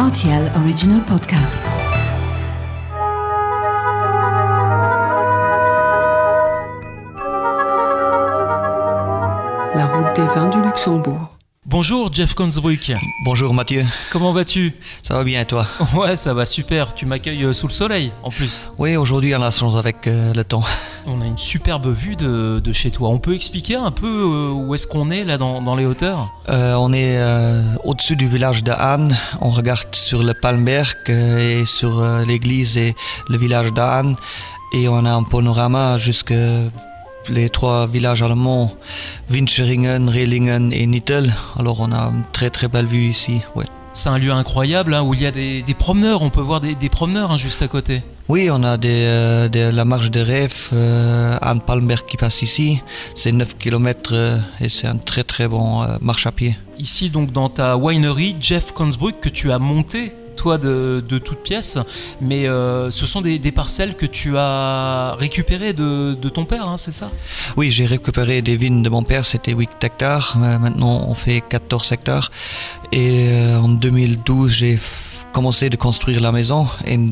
RTL Original Podcast. La route des vins du Luxembourg. Bonjour Jeff Consbruck, Bonjour Mathieu, comment vas-tu? Ça va bien et toi? Ouais, ça va super, tu m'accueilles euh, sous le soleil en plus. Oui, aujourd'hui on a la chance avec euh, le temps. On a une superbe vue de, de chez toi. On peut expliquer un peu euh, où est-ce qu'on est là dans, dans les hauteurs? Euh, on est euh, au-dessus du village de Anne, on regarde sur le Palmberg et sur l'église et le village d'Anne et on a un panorama jusque les trois villages allemands, Wincheringen, Rehlingen et Nittel. Alors on a une très très belle vue ici, ouais. C'est un lieu incroyable hein, où il y a des, des promeneurs, on peut voir des, des promeneurs hein, juste à côté. Oui, on a des, euh, la marche des rêves, euh, Anne Palmberg qui passe ici. C'est 9 km et c'est un très très bon euh, marche à pied. Ici donc dans ta winery, Jeff Consbruck, que tu as monté toi de, de toutes pièces, mais euh, ce sont des, des parcelles que tu as récupérées de, de ton père, hein, c'est ça? Oui, j'ai récupéré des vignes de mon père, c'était 8 hectares. Euh, maintenant, on fait 14 hectares. Et euh, en 2012, j'ai commencé de construire la maison. Et en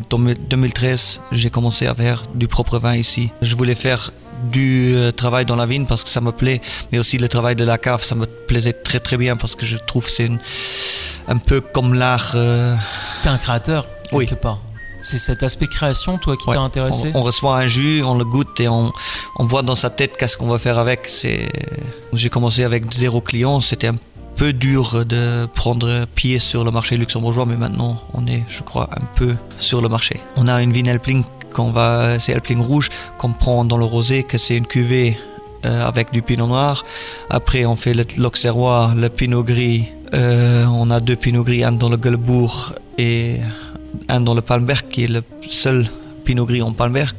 2013, j'ai commencé à faire du propre vin ici. Je voulais faire du euh, travail dans la vigne parce que ça me plaît, mais aussi le travail de la cave, ça me plaisait très très bien parce que je trouve que c'est un peu comme l'art. euh, T'es un créateur, Oui. quelque part. C'est cet aspect création, toi, qui Ouais, t'a intéressé On, on reçoit un jus, on le goûte et on, on voit dans sa tête qu'est-ce qu'on va faire avec. J'ai commencé avec zéro client, c'était un peu dur de prendre pied sur le marché luxembourgeois, mais maintenant on est, je crois, un peu sur le marché. On a une vigne Elpling qu'on va, c'est Elpling rouge qu'on prend dans le rosé, que c'est une cuvée euh, avec du pinot noir. Après, on fait l'auxerrois, le pinot gris. Euh, on a deux pinots gris, un dans le Gueulebourg et un dans le Palmberg, qui est le seul pinot gris en Palmberg.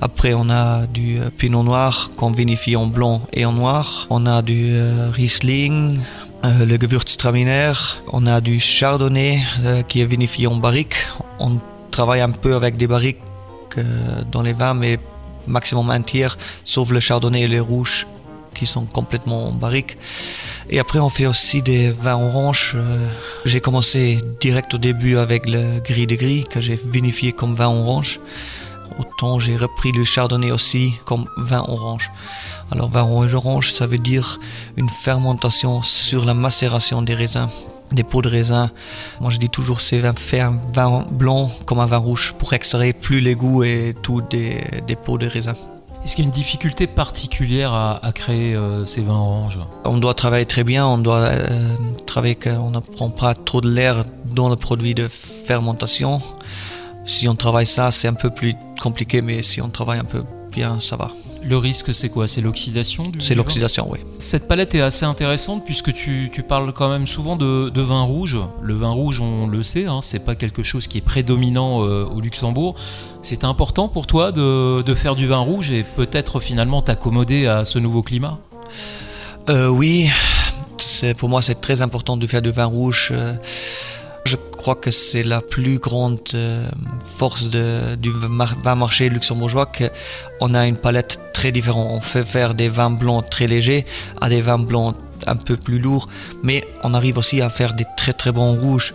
Après, on a du euh, pinot noir qu'on vinifie en blanc et en noir. On a du Riesling, euh, le Gewürztraminer. On a du Chardonnay euh, qui est vinifié en barrique. On travaille un peu avec des barriques euh, dans les vins, mais maximum un tiers, sauf le Chardonnay et les rouges qui sont complètement en barrique. Et après, on fait aussi des vins oranges. J'ai commencé direct au début avec le gris de gris que j'ai vinifié comme vin orange. Autant j'ai repris le chardonnay aussi comme vin orange. Alors vin orange ça veut dire une fermentation sur la macération des raisins, des peaux de raisin. Moi je dis toujours c'est faire un vin blanc comme un vin rouge pour extraire plus les goûts et tout des, des peaux de raisin. Est-ce qu'il y a une difficulté particulière à, à créer euh, ces vins oranges? On doit travailler très bien, on doit euh, travailler qu'on ne prend pas trop de l'air dans le produit de fermentation. Si on travaille ça, c'est un peu plus compliqué, mais si on travaille un peu bien, ça va. Le risque, c'est quoi? C'est l'oxydation C'est l'oxydation, oui. Cette palette est assez intéressante puisque tu, tu parles quand même souvent de, de vin rouge. Le vin rouge, on le sait, hein, c'est pas quelque chose qui est prédominant euh, au Luxembourg. C'est important pour toi de, de faire du vin rouge et peut-être finalement t'accommoder à ce nouveau climat? Euh, oui, pour moi c'est très important de faire du vin rouge. euh, Je crois que c'est la plus grande euh, force du vin marché luxembourgeois qu'on a une palette très différente. On fait faire des vins blancs très légers à des vins blancs un peu plus lourds, mais on arrive aussi à faire des très très bons rouges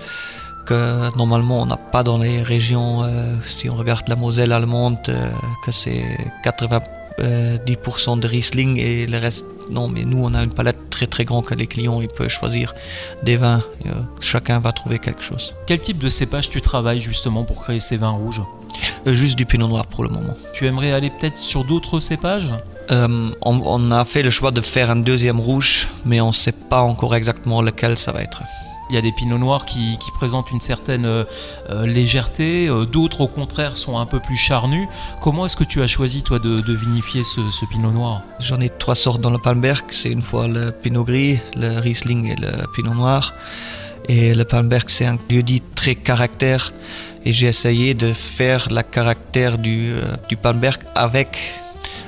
que normalement on n'a pas dans les régions. euh, si on regarde la Moselle allemande, euh, que c'est 90% de Riesling et le reste non. Mais nous on a une palette très très grande que les clients ils peuvent choisir des vins. euh, chacun va trouver quelque chose. Quel type de cépage tu travailles justement pour créer ces vins rouges? Euh, juste du Pinot Noir pour le moment. Tu aimerais aller peut-être sur d'autres cépages? Euh, on, on a fait le choix de faire un deuxième rouge, mais on ne sait pas encore exactement lequel ça va être. Il y a des pinots noirs qui, présentent une certaine euh, euh, légèreté, euh, d'autres au contraire sont un peu plus charnus. Comment est-ce que tu as choisi toi de, vinifier ce, pinot noir? J'en ai trois sortes dans le Palmberg. C'est une fois le Pinot Gris, le Riesling et le Pinot Noir. Et le Palmberg, c'est un lieu dit très caractère. Et j'ai essayé de faire la caractère du, Palmberg avec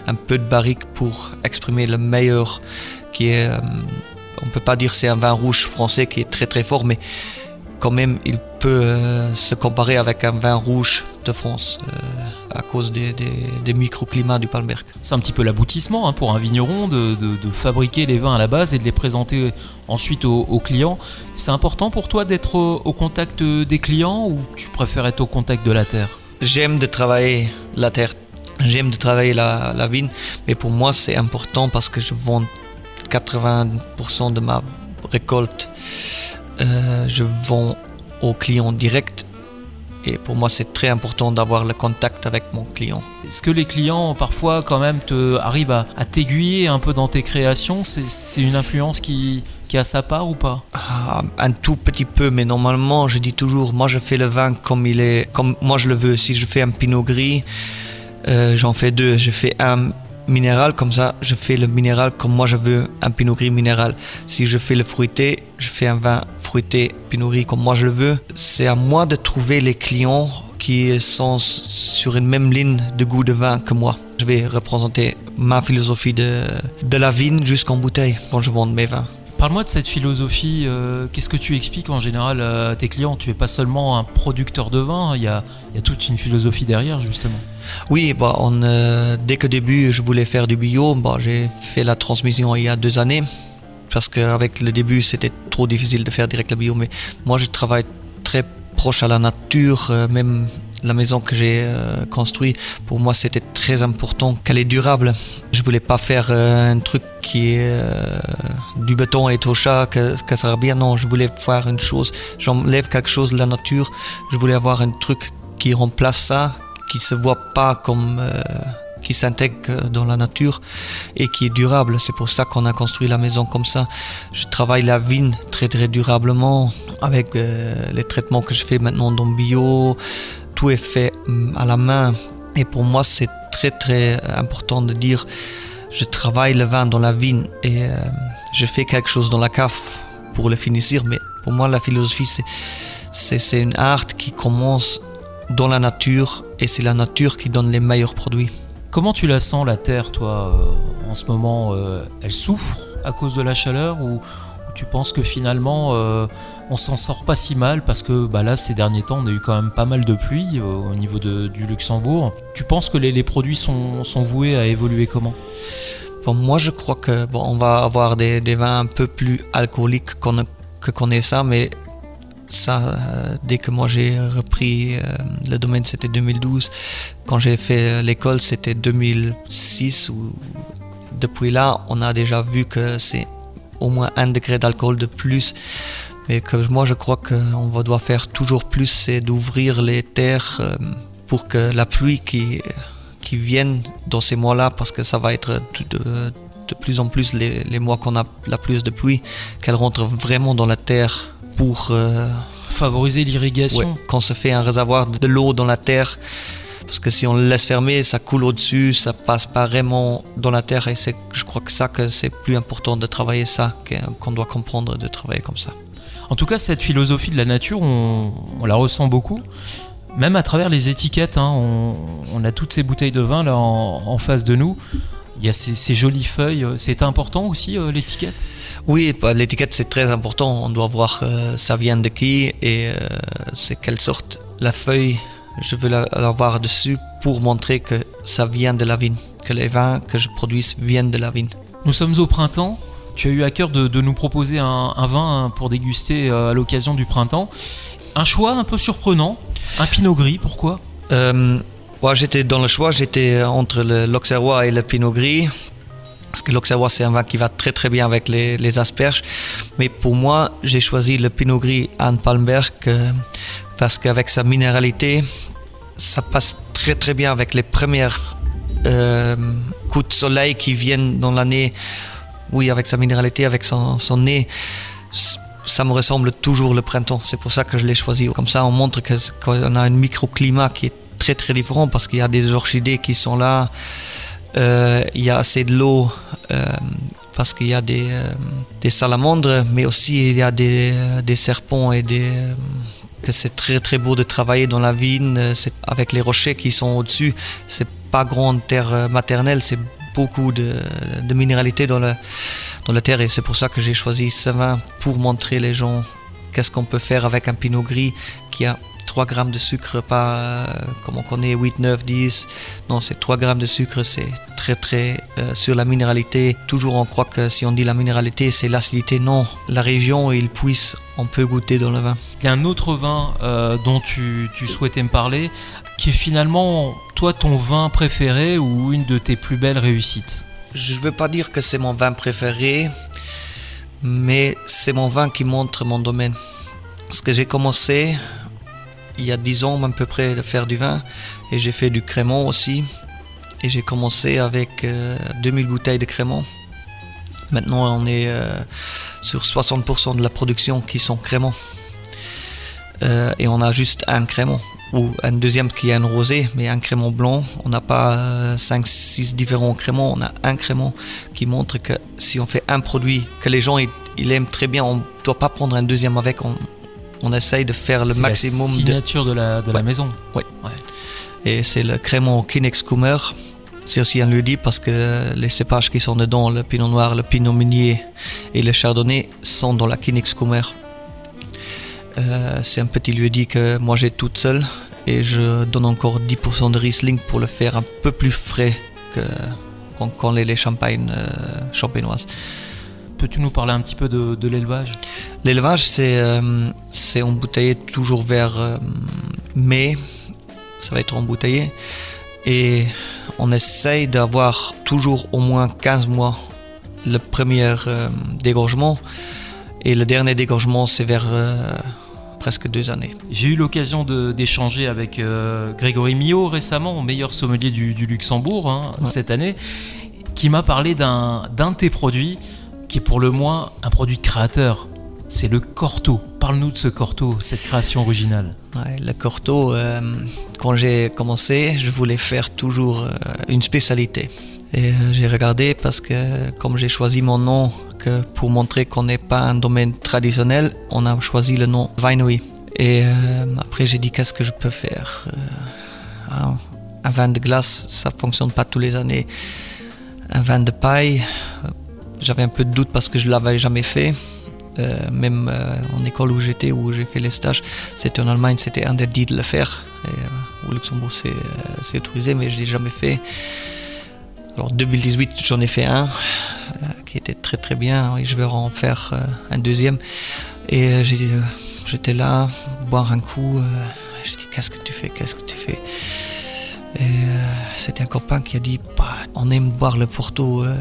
un peu de barrique pour exprimer le meilleur qui est... on peut pas dire c'est un vin rouge français qui est très très fort, mais quand même il peut euh, se comparer avec un vin rouge de France. Euh, à cause des, des, microclimats du Palmberg. C'est un petit peu l'aboutissement hein, pour un vigneron de, de, fabriquer les vins à la base et de les présenter ensuite aux, clients. C'est important pour toi d'être au, contact des clients ou tu préfères être au contact de la terre? J'aime de travailler la terre, j'aime de travailler la, la vigne, mais pour moi c'est important parce que je vends 80% de ma récolte. Euh, je vends aux clients directs et pour moi, c'est très important d'avoir le contact avec mon client. Est-ce que les clients, parfois, quand même, te, arrivent à, t'aiguiller un peu dans tes créations? C'est une influence qui, qui a sa part ou pas? Ah, Un tout petit peu, mais normalement, je dis toujours, moi, je fais le vin comme il est, comme moi je le veux. Si je fais un pinot gris, euh, j'en fais deux. Je fais un minéral, comme ça, je fais le minéral comme moi je veux, un pinot gris minéral. Si je fais le fruité, je fais un vin fruité, pinot gris comme moi je le veux. C'est à moi de trouver les clients qui sont sur une même ligne de goût de vin que moi. Je vais représenter ma philosophie de, de la vigne jusqu'en bouteille quand je vends mes vins. Parle-moi de cette philosophie. Euh, qu'est-ce que tu expliques en général à tes clients? Tu es pas seulement un producteur de vin, il y a, il y a toute une philosophie derrière justement. Oui, bah, euh, dès que début je voulais faire du bio, bah, j'ai fait la transmission il y a deux années parce qu'avec le début c'était trop difficile de faire direct le bio. Mais moi je travaille très proche à la nature, euh, même la maison que j'ai euh, construite, pour moi c'était très important qu'elle est durable. Je voulais pas faire euh, un truc qui est euh, du béton et tout ça, que, que ça sert bien. Non, je voulais faire une chose. J'enlève quelque chose de la nature. Je voulais avoir un truc qui remplace ça, qui se voit pas comme qui s'intègre dans la nature et qui est durable. C'est pour ça qu'on a construit la maison comme ça. Je travaille la vigne très très durablement avec les traitements que je fais maintenant dans bio, tout est fait mm, à la main. Et pour moi, c'est très très important de dire, je travaille le vin dans la vigne et euh, je fais quelque chose dans la cave pour le finir. Mais pour moi, la philosophie, c'est, c'est, une art qui commence dans la nature et c'est la nature qui donne les meilleurs produits. Comment tu la sens, la terre, toi, euh, en ce moment euh, Elle souffre à cause de la chaleur ou, tu penses que finalement euh, on s'en sort pas si mal parce que bah là ces derniers temps on a eu quand même pas mal de pluie euh, au niveau du Luxembourg. Tu penses que les, produits sont, voués à évoluer comment? Moi je crois que bon, on va avoir des, vins un peu plus alcooliques qu'on que connaît ça, mais ça, euh, dès que moi j'ai repris le domaine, c'était 2012. Quand j'ai fait l'école, c'était 2006. Ou... Depuis là, on a déjà vu que c'est au moins un degré d'alcool de plus. Mais que moi, je crois qu'on doit faire toujours plus, c'est d'ouvrir les terres euh, pour que la pluie qui, qui vienne dans ces mois-là, parce que ça va être de, de plus en plus les, mois qu'on a la plus de pluie, qu'elle rentre vraiment dans la terre pour... Euh, Favoriser l'irrigation. quand se fait un réservoir de l'eau dans la terre, parce que si on le laisse fermer, ça coule au-dessus, ça passe pas vraiment dans la terre. Et c'est, je crois que ça, que c'est plus important de travailler ça, qu'on doit comprendre de travailler comme ça. En tout cas, cette philosophie de la nature, on, la ressent beaucoup. Même à travers les étiquettes, hein, on, a toutes ces bouteilles de vin là en, face de nous. Il y a ces, jolies feuilles. C'est important aussi euh, l'étiquette? Oui, bah, l'étiquette c'est très important. On doit voir euh, ça vient de qui et euh, c'est quelle sorte. La feuille, je veux l'avoir dessus pour montrer que ça vient de la vigne, que les vins que je produis viennent de la vigne. Nous sommes au printemps. Tu as eu à cœur de, nous proposer un, vin pour déguster euh, à l'occasion du printemps. Un choix un peu surprenant, un pinot gris, pourquoi? Euh, J'étais dans le choix, j'étais entre l'Auxerrois et le pinot gris. Parce que l'Auxerrois, c'est un vin qui va très très bien avec les, asperges. Mais pour moi, j'ai choisi le pinot gris Anne Palmberg euh, parce qu'avec sa minéralité, ça passe très très bien avec les premières euh, coups de soleil qui viennent dans l'année. Oui, avec sa minéralité, avec son, nez, ça me ressemble toujours le printemps. C'est pour ça que je l'ai choisi. Comme ça, on montre qu'on a un microclimat qui est très très différent parce qu'il y a des orchidées qui sont là. Euh, il y a assez de l'eau euh, parce qu'il y a des, des, salamandres, mais aussi il y a des, serpents et que c'est très très beau de travailler dans la vigne, euh, avec les rochers qui sont au-dessus. C'est pas grande terre euh, maternelle, c'est beaucoup de, de, minéralité dans la, dans la terre et c'est pour ça que j'ai choisi ce vin pour montrer les gens qu'est-ce qu'on peut faire avec un pinot gris qui a 3 grammes de sucre, pas euh, comme on connaît 8, 9, 10. Non, c'est 3 grammes de sucre, c'est très très euh, sur la minéralité. Toujours on croit que si on dit la minéralité, c'est l'acidité. Non, la région et il puisse, on peut goûter dans le vin. Il y a un autre vin euh, dont tu, tu souhaitais me parler, qui est finalement, toi, ton vin préféré ou une de tes plus belles réussites? Je ne veux pas dire que c'est mon vin préféré, mais c'est mon vin qui montre mon domaine. Parce que j'ai commencé il y a 10 ans à peu près de faire du vin et j'ai fait du crémant aussi. Et j'ai commencé avec euh, 2000 bouteilles de crémant. Maintenant on est euh, sur 60% de la production qui sont crémants. Euh, et on a juste un crémant ou un deuxième qui est un rosé, mais un crémant blanc. On n'a pas 5-6 différents crémants, on a un crémant qui montre que si on fait un produit que les gens aiment très bien, on ne doit pas prendre un deuxième avec, on essaye de faire le maximum la de. signature de, la, de la maison. Ouais. Et c'est le crémant Kinex Kummer. C'est aussi un lieu-dit parce que les cépages qui sont dedans, le pinot noir, le pinot meunier et le chardonnay, sont dans la Kinex Kummer. Euh, c'est un petit lieu-dit que moi j'ai toute seule et je donne encore 10% de Riesling pour le faire un peu plus frais que quand, quand les, les champagnes euh, champenoises. Peux-tu nous parler un petit peu de, de l'élevage? L'élevage, c'est euh, embouteillé toujours vers euh, mai. Ça va être embouteillé. Et on essaye d'avoir toujours au moins 15 mois le premier euh, dégorgement. Et le dernier dégorgement, c'est vers euh, presque deux années. J'ai eu l'occasion d'échanger avec euh, Grégory Millot récemment, meilleur sommelier du, du Luxembourg hein, Ouais. cette année, qui m'a parlé d'un d'un de tes produits qui est pour le moins un produit de créateur. C'est le Corto. Parle-nous de ce Corto, cette création originale. Ouais, le Corto, euh, quand j'ai commencé, je voulais faire toujours euh, une spécialité. Et euh, j'ai regardé parce que comme j'ai choisi mon nom pour montrer qu'on n'est pas un domaine traditionnel, on a choisi le nom Winery. Et après j'ai dit qu'est-ce que je peux faire un, un vin de glace, ça fonctionne pas tous les années. Un vin de paille, j'avais un peu de doute parce que je l'avais jamais fait. Euh, même euh, en école où j'étais, où j'ai fait les stages, c'était en Allemagne, c'était interdit de le faire. Euh, au Luxembourg, c'est autorisé, mais je l'ai jamais fait. Alors 2018, j'en ai fait un qui était très très bien. Et je vais en faire un deuxième. Et j'étais là, boire un coup. Je dis qu'est-ce que tu fais, qu'est-ce que tu fais? Et euh, c'était un copain qui a dit, bah, on aime boire le Porto. euh,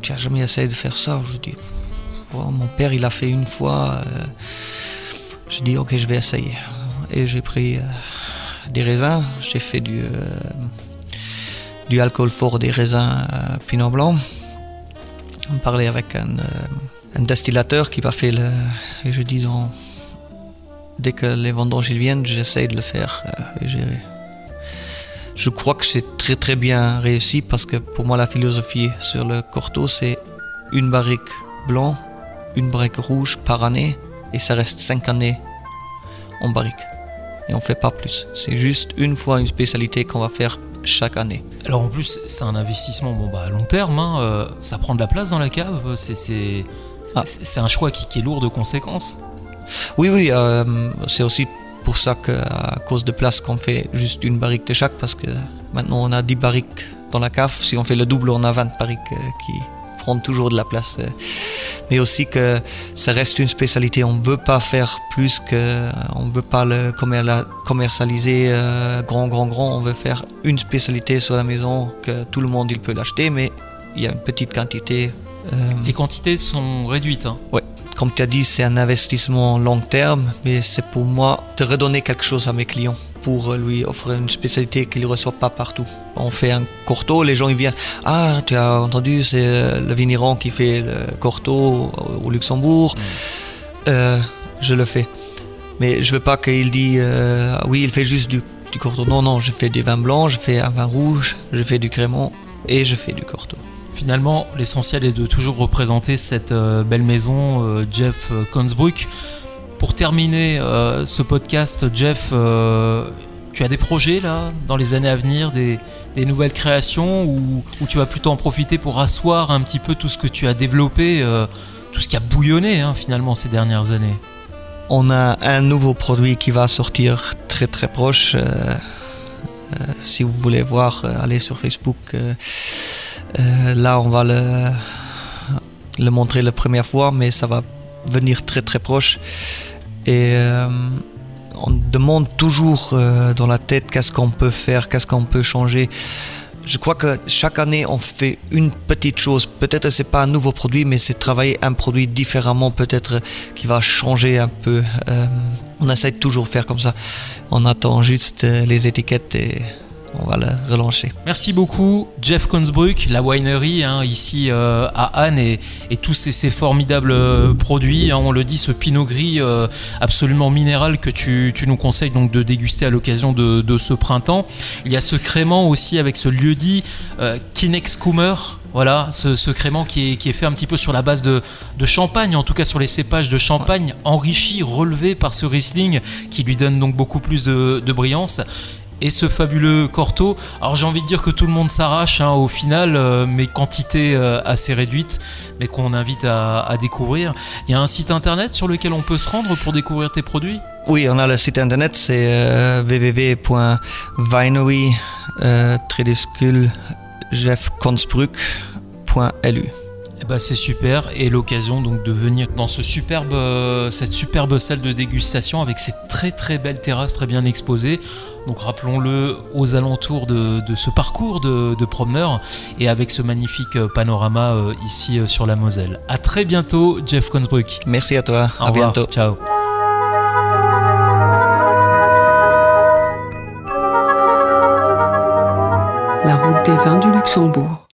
tu as jamais essayé de faire ça? Je dis, Bon, mon père, il a fait une fois. euh, j'ai dit, ok, je vais essayer. Et j'ai pris euh, des raisins. J'ai fait du, euh, du alcool fort des raisins Pinot Blanc. On parlait avec un, distillateur qui m'a fait le. Et je dis, dès que les vendanges viennent, j'essaye de le faire. Je crois que c'est très très bien réussi parce que pour moi la philosophie sur le Corto c'est une barrique blanc, une barrique rouge par année et ça reste 5 années en barrique. Et on fait pas plus. C'est juste une fois une spécialité qu'on va faire chaque année. Alors en plus, c'est un investissement bon, bah, à long terme, hein, euh, ça prend de la place dans la cave, c'est c'est- Ah. c'est- un choix qui, qui est lourd de conséquences. Oui, oui, euh, c'est aussi pour ça qu'à cause de place qu'on fait juste une barrique de chaque parce que maintenant on a 10 barriques dans la cave. Si on fait le double, on a 20 barriques euh, qui prennent toujours de la place. euh. Mais aussi que ça reste une spécialité. On ne veut pas faire plus que. On ne veut pas le commer- commercialiser euh, grand, grand, grand. On veut faire une spécialité sur la maison que tout le monde il peut l'acheter, mais il y a une petite quantité. euh, Les quantités sont réduites. hein. Comme tu as dit, c'est un investissement long terme, mais c'est pour moi de redonner quelque chose à mes clients pour lui offrir une spécialité qu'il ne reçoit pas partout. On fait un corto, les gens ils viennent Ah, tu as entendu, c'est euh, le vigneron qui fait le corto au- Luxembourg. Euh, je le fais. Mais je veux pas qu'il dise euh, Oui, il fait juste du, du corto. Non, non, je fais des vins blancs, je fais un vin rouge, je fais du crémant et je fais du corto. Finalement, l'essentiel est de toujours représenter cette euh, belle maison, euh, Jeff euh, Consbruck. Pour terminer euh, ce podcast, Jeff, euh, tu as des projets là dans les années à venir, des, nouvelles créations ou, tu vas plutôt en profiter pour asseoir un petit peu tout ce que tu as développé, euh, tout ce qui a bouillonné hein, finalement ces dernières années? On a un nouveau produit qui va sortir très très proche. Euh, euh, si vous voulez voir, euh, allez sur Facebook. Euh, là, on va le, montrer la première fois, mais ça va venir très très proche. Et euh, on demande toujours euh, dans la tête qu'est-ce qu'on peut faire, qu'est-ce qu'on peut changer. Je crois que chaque année on fait une petite chose. Peut-être c'est pas un nouveau produit, mais c'est travailler un produit différemment, peut-être qui va changer un peu. On essaie de toujours faire comme ça. On attend juste les étiquettes et on va le relancer. Merci beaucoup, Jeff Consbruck, la winery hein, ici euh, à Anne et, tous ces, formidables euh, produits. hein. on le dit, ce pinot gris euh, absolument minéral que tu, nous conseilles donc de déguster à l'occasion de, ce printemps. Il y a ce crément aussi avec ce lieu-dit euh, Kinex Kummer. Voilà, ce, crément qui est, fait un petit peu sur la base de, champagne, en tout cas sur les cépages de champagne, enrichi, relevé par ce Riesling qui lui donne donc beaucoup plus de brillance et ce fabuleux Corto. Alors j'ai envie de dire que tout le monde s'arrache hein, au final, euh, mais quantité euh, assez réduite, mais qu'on invite à, à découvrir. Il y a un site internet sur lequel on peut se rendre pour découvrir tes produits? Oui, on a le site internet, c'est euh, www.winery euh. Eh ben, c'est super et l'occasion donc de venir dans ce superbe, cette superbe salle de dégustation avec ces très très belles terrasses très bien exposées. Donc rappelons-le aux alentours de, de ce parcours de, de promeneurs et avec ce magnifique euh, panorama euh, ici euh, sur la Moselle. À très bientôt, Jeff Consbruck. Merci à toi, Au à revoir. bientôt. Ciao. La route des vins du Luxembourg.